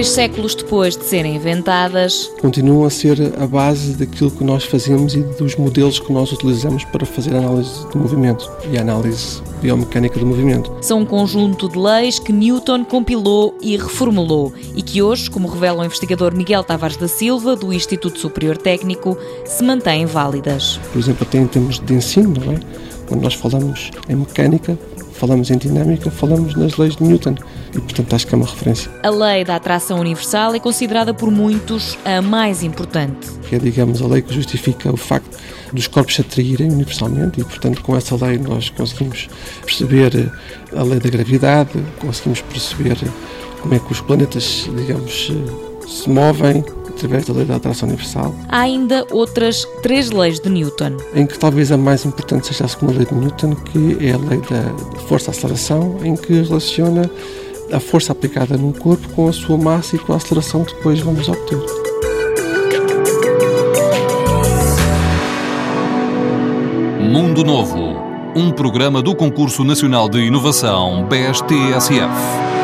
Três séculos depois de serem inventadas, continuam a ser a base daquilo que nós fazemos e dos modelos que nós utilizamos para fazer a análise do movimento e a análise biomecânica do movimento. São um conjunto de leis que Newton compilou e reformulou e que hoje, como revela o investigador Miguel Tavares da Silva, do Instituto Superior Técnico, se mantêm válidas. Por exemplo, até em termos de ensino, é? quando nós falamos em mecânica, falamos em dinâmica, falamos nas leis de Newton e, portanto, acho que é uma referência. A lei da atração universal é considerada por muitos a mais importante. É, digamos, a lei que justifica o facto dos corpos se atraírem universalmente e, portanto, com essa lei nós conseguimos perceber a lei da gravidade, conseguimos perceber como é que os planetas, digamos, se movem, através da lei da atração universal. Há ainda outras três leis de Newton. Em que talvez a mais importante seja a segunda lei de Newton, que é a lei da força-aceleração, em que relaciona a força aplicada num corpo com a sua massa e com a aceleração que depois vamos obter. Mundo Novo, um programa do Concurso Nacional de Inovação BSTSF.